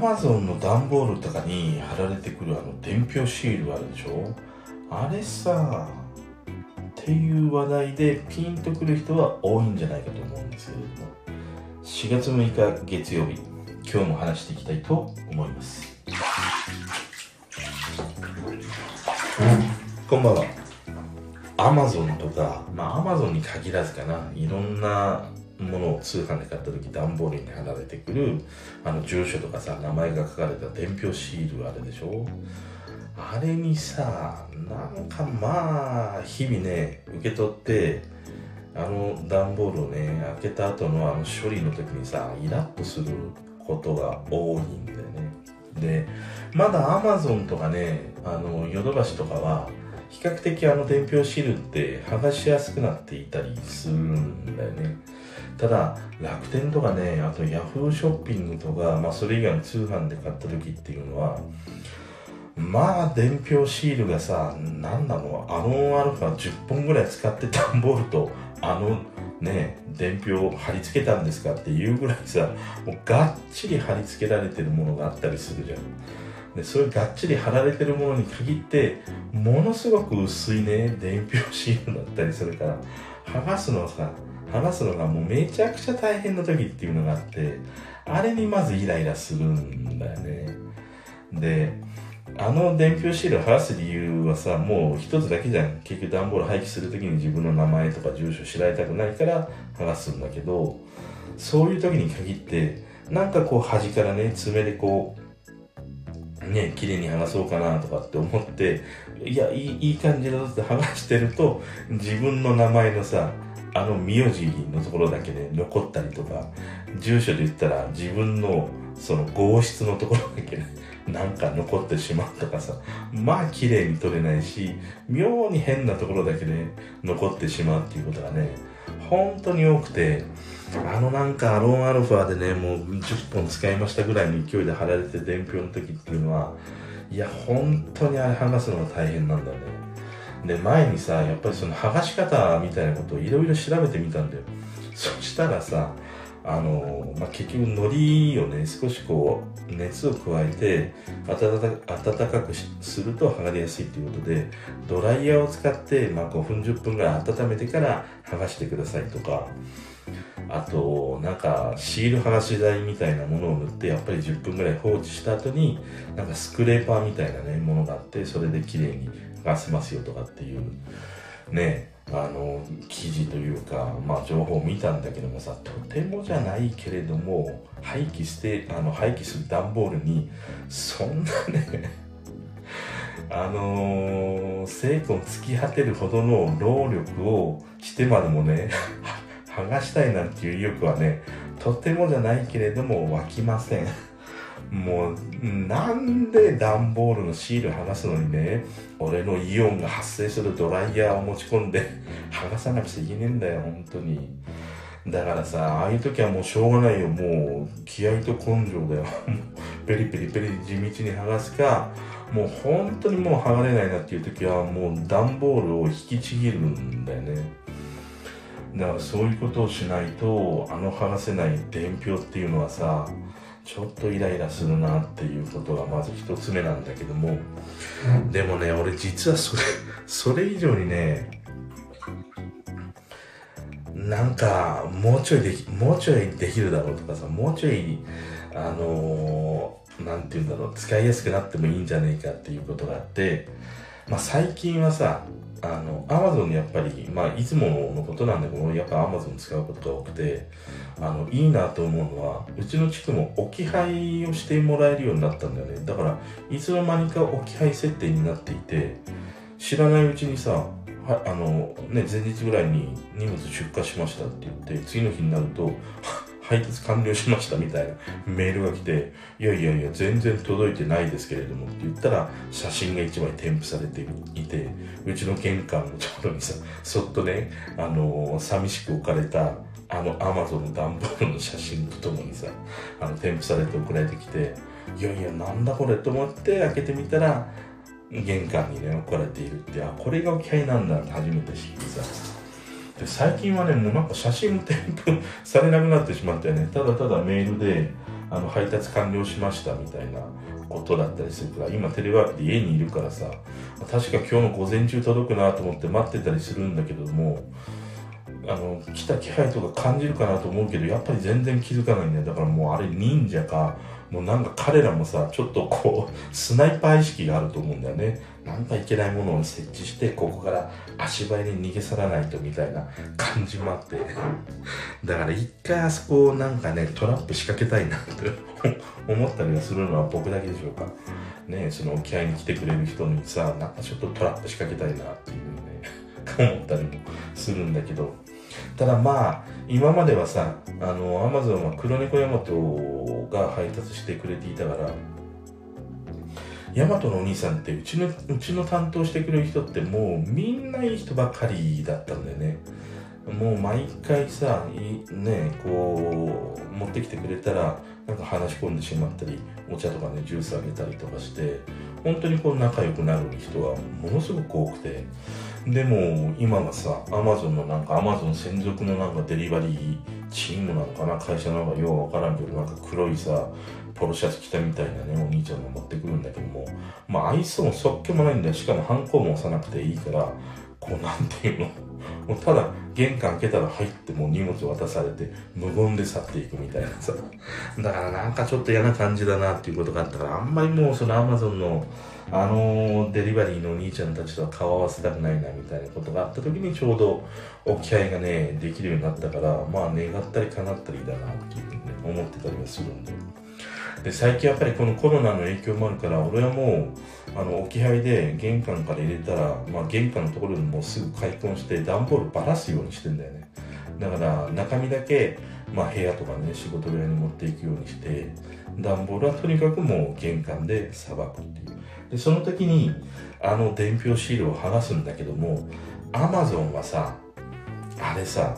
マゾンの段ボールとかに貼られてくるあの伝票シールあるでしょ？あれさっていう話題でピンとくる人は多いんじゃないかと思うんですけれども。4月6日月曜日今日も話していきたいと思います。こんばんは。アマゾンとかまあアマゾンに限らずかな。いろんなものを通販で買った時段ボールに貼られてくるあの住所とかさ名前が書かれた伝票シールあるでしょ？あれにさなんかまあ日々ね受け取ってあの段ボールをね開けた後のあの処理の時にさイラッとすることが多いんだよね。でまだアマゾンとかねあのヨドバシとかは比較的あの伝票シールって剥がしやすくなっていたりするんだよね。ただ楽天とかねあとヤフーショッピングとか、まあ、それ以外の通販で買った時っていうのはまあ伝票シールがさ何なの？あのアルファ10本ぐらい使って段ボールとあのね伝票を貼り付けたんですかっていうぐらいさもうがっちり貼り付けられてるものがあったりするじゃん。でそういうがっちり貼られてるものに限ってものすごく薄いね伝票シールだったりするから剥がすのはさ剥がすのがもうめちゃくちゃ大変な時っていうのがあってあれにまずイライラするんだよね。であの伝票シールを剥がす理由はさもう一つだけじゃん。結局段ボール廃棄する時に自分の名前とか住所知られたくないから剥がすんだけどそういう時に限ってなんかこう端からね爪でこうね綺麗に剥がそうかなとかって思っていやいいい感じだぞって剥がしてると自分の名前のさあの名字のところだけで残ったりとか住所で言ったら自分のその号室のところだけでなんか残ってしまうとかさまあ綺麗に取れないし妙に変なところだけで残ってしまうっていうことがね本当に多くてあのなんかアロンアルファでねもう10本使いましたぐらいの勢いで貼られて伝票の時っていうのはいや本当にあれ剥がすのが大変なんだよね。で前にさやっぱりその剥がし方みたいなことをいろいろ調べてみたんだよ。そしたらさあの、まあ、結局海苔をね少しこう熱を加えて温かくすると剥がれやすいっていうことでドライヤーを使って、まあ、5分10分ぐらい温めてから剥がしてくださいとか。あとなんかシール剥がし剤みたいなものを塗ってやっぱり10分ぐらい放置した後になんかスクレーパーみたいなねものがあってそれで綺麗に剥がせますよとかっていうねあの記事というか、まあ、情報を見たんだけどもさとてもじゃないけれども廃棄してあの廃棄する段ボールにそんなねあのー、精魂尽き果てるほどの労力をしてまでもね剥がしたいなんていう意欲はねとてもじゃないけれども湧きません。もうなんで段ボールのシール剥がすのにね俺のイオンが発生するドライヤーを持ち込んで 剥がさなくちゃいけねえんだよ本当に。だからさああいう時はもうしょうがないよ。もう気合と根性だよ。ペリペリペリ地道に剥がすかもう本当にもう剥がれないなっていう時はもう段ボールを引きちぎるんだよね。だからそういうことをしないとあの剥がせない伝票っていうのはさちょっとイライラするなっていうことがまず一つ目なんだけども、でもね俺実はそれそれ以上にねなんかもうちょいできもうちょいできるだろうとかさもうちょいあのー、て言うんだろう使いやすくなってもいいんじゃねえかっていうことがあってまあ最近はさあの、アマゾンにやっぱり、まあ、いつものことなんだけど、やっぱアマゾン使うことが多くて、あの、いいなと思うのは、うちの地区も置き配をしてもらえるようになったんだよね。だから、いつの間にか置き配設定になっていて、知らないうちにさ、はあの、ね、前日ぐらいに荷物出荷しましたって言って、次の日になると、配達完了しましたみたいなメールが来て、いやいやいや、全然届いてないですけれどもって言ったら、写真が1枚添付されていて、うちの玄関のところにさ、そっとね、あのー、寂しく置かれた、あの、アマゾンの段ボールの写真とともにさ、あの、添付されて送られてきて、いやいや、なんだこれと思って開けてみたら、玄関にね、置かれているって、あ、これが置き配なんだって初めて知ってさ、で最近はねもうなんか写真も添付 されなくなってしまってねただただメールであの配達完了しましたみたいなことだったりするから今テレワークで家にいるからさ確か今日の午前中届くなと思って待ってたりするんだけどもあの来た気配とか感じるかなと思うけどやっぱり全然気づかないんだよだからもうあれ忍者かもうなんか彼らもさちょっとこう スナイパー意識があると思うんだよね。なんかいけないものを設置してここから足早に逃げ去らないとみたいな 感じもあって。だから一回あそこをなんかねトラップ仕掛けたいなって 思ったりはするのは僕だけでしょうか。ねその沖合に来てくれる人にさなんかちょっとトラップ仕掛けたいなっていうね思ったりもするんだけど。ただまあ今まではさあのアマゾンは黒猫ヤマトが配達してくれていたからヤマトのお兄さんってうちのうちの担当してくれる人ってもうみんないい人ばっかりだったんだよね。もう毎回さねこう持ってきてくれたらなんか話し込んでしまったりお茶とかねジュースあげたりとかして本当にこう仲良くなる人はものすごく多くて。でも今はさアマゾンのなんかアマゾン専属のなんかデリバリーチームなのかな会社なのかようわからんけどなんか黒いさポロシャツ着たみたいなねお兄ちゃんが持ってくるんだけどもまあ愛想もそっけもないんだよ。しかもハンコも押さなくていいからこうなんていうの？もうただ玄関開けたら入ってもう荷物渡されて無言で去っていくみたいなさ。だからなんかちょっと嫌な感じだなっていうことがあったからあんまりもうそのアマゾンのあのデリバリーのお兄ちゃんたちとは顔合わせたくないなみたいなことがあった時にちょうど置き合がねできるようになったからまあ願ったり叶ったりだなっていうふうに、ね、思ってたりはするんで。で最近やっぱりこのコロナの影響もあるから俺はもうあの置き配で玄関から入れたら、まあ、玄関のところにもうすぐ開墾して段ボールばらすようにしてんだよねだから中身だけ、まあ、部屋とかね仕事部屋に持っていくようにして段ボールはとにかくもう玄関でさばくっていう。でその時にあの伝票シールを剥がすんだけどもアマゾンはさあれさ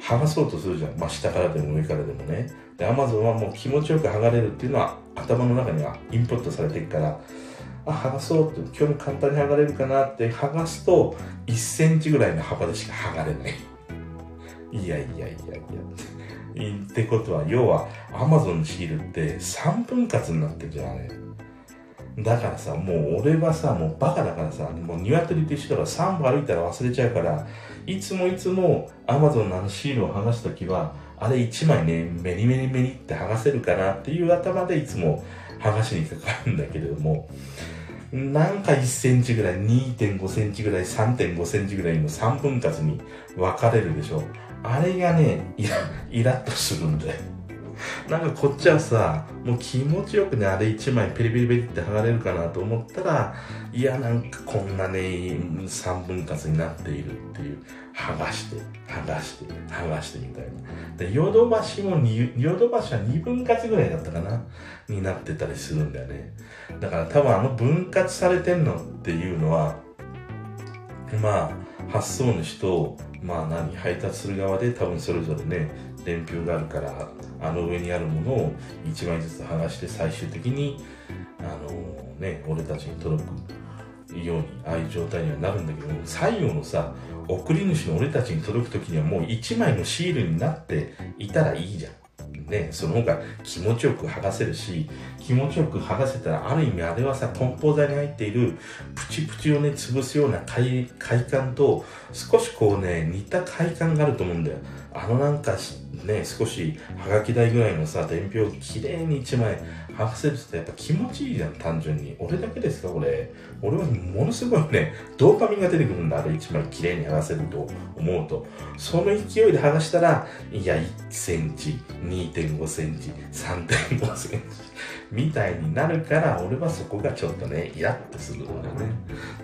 剥がそうとするじゃん、まあ、下からでも上からでもね。で、アマゾンはもう気持ちよく剥がれるっていうのは頭の中にはインプットされてるから、あ、剥がそうって、今日も簡単に剥がれるかなって剥がすと、1センチぐらいの幅でしか剥がれない。いやいやいやいや。ってことは、要は、アマゾンのシールって3分割になってるじゃん、ね。だからさ、もう俺はさ、もうバカだからさ、もう鶏と一緒だから3歩歩いたら忘れちゃうから、いつもいつもアマゾンのあのシールを剥がすときは、あれ1枚ね、メリメリメリって剥がせるかなっていう頭でいつも剥がしにかかるんだけれども、なんか1センチぐらい、2.5センチぐらい、3.5センチぐらいの3分割に分かれるでしょ。あれがね、イライラッとするんで。なんかこっちはさ、もう気持ちよくね、あれ1枚ペリペリペリって剥がれるかなと思ったら、いや、なんかこんなね、3分割になっているっていう。剥がして、剥がして、剥がしてみたいな。で、ヨドバシもヨドバシは2分割ぐらいだったかなになってたりするんだよね。だから多分あの分割されてんのっていうのは、まあ、発送主と、まあ何、配達する側で多分それぞれね、伝票があるから、あの上にあるものを1枚ずつ剥がして最終的に、あのね、俺たちに届くように、ああいう状態にはなるんだけど、最後のさ、送り主の俺たちに届く時にはもう1枚のシールになっていたらいいじゃん。ね、その方が気持ちよく剥がせるし、気持ちよく剥がせたら、ある意味あれはさ、梱包材に入っているプチプチをね、潰すような快快感と、少しこうね、似た快感があると思うんだよ。あのなんか、ね、少しはがき台ぐらいのさ、伝票をきれいに1枚剥がせるってやっぱ気持ちいいじゃん、単純に。俺だけですか、これ。俺はものすごいね、ドーパミンが出てくるんだ、あれ1枚きれいに剥がせると思うと。その勢いで剥がしたら、いや、1センチ、2.5センチ、3.5センチ、みたいになるから、俺はそこがちょっとね、イラッとするんだよね。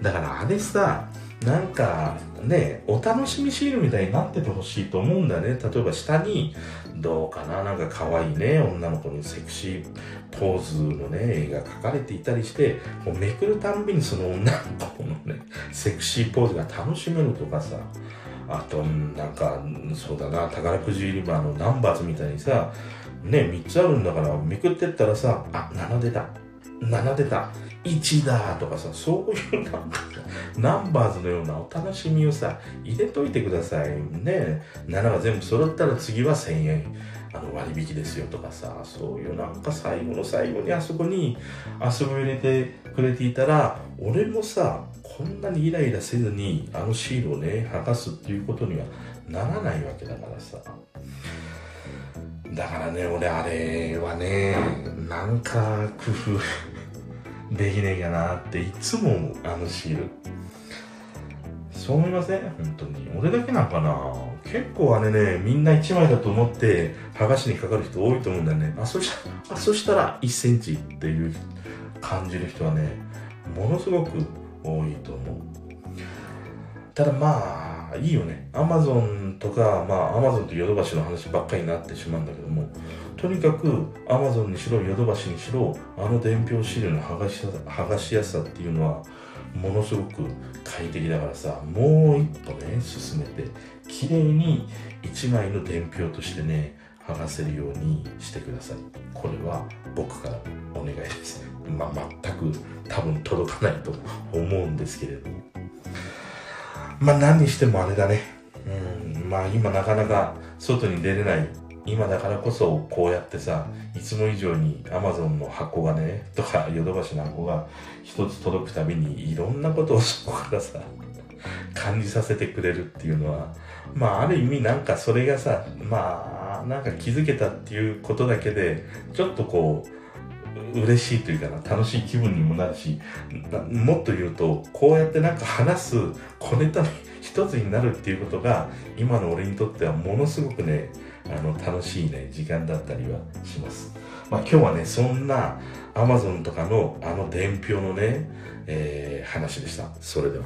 だからあれさ、なんかね、お楽しみシールみたいになっててほしいと思うんだよね。例えば下に、どうかな、なんか可愛いね、女の子のセクシーポーズのね、絵が描かれていたりして、もうめくるたんびにその女の子のね、セクシーポーズが楽しめるとかさ、あと、なんか、そうだな、宝くじ売り場のナンバーズみたいにさ、ね、3つあるんだから、めくってったらさ、あ、7出た。7出た。1だとかさ、そういうなんか、ナンバーズのようなお楽しみをさ、入れといてください。ね。7が全部揃ったら次は1000円。あの割引ですよとかさそういうなんか最後の最後にあそこに遊びを入れてくれていたら俺もさこんなにイライラせずにあのシールをね剥がすっていうことにはならないわけだからさだからね俺あれはねなんか工夫できねえかなっていつも思うあのシール。そう思いません？本当に。俺だけなんかな？結構あれねみんな1枚だと思って剥がしにかかる人多いと思うんだよね。あそしたあそしたら1センチっていう感じる人はねものすごく多いと思う。ただまああいいよね。アマゾンとかまあアマゾンとヨドバシの話ばっかりになってしまうんだけどもとにかくアマゾンにしろヨドバシにしろあの伝票資料の剥がし剥がしやすさっていうのはものすごく快適だからさもう一歩ね進めて綺麗に1枚の伝票としてね剥がせるようにしてください。これは僕からお願いです。まあ全く多分届かないと思うんですけれども。まあ何にしてもあれだね。うん。まあ今なかなか外に出れない。今だからこそこうやってさいつも以上に Amazon の箱がねとかヨドバシの箱が一つ届くたびにいろんなことをそこからさ感じさせてくれるっていうのはまあある意味なんかそれがさまあなんか気づけたっていうことだけでちょっとこう嬉しいというかな楽しい気分にもなるしもっと言うとこうやってなんか話す小ネタの一つになるっていうことが今の俺にとってはものすごくねあの楽しいね時間だったりはします。まあ、今日はねそんな Amazon とかのあの伝票のね、えー、話でした。それでは。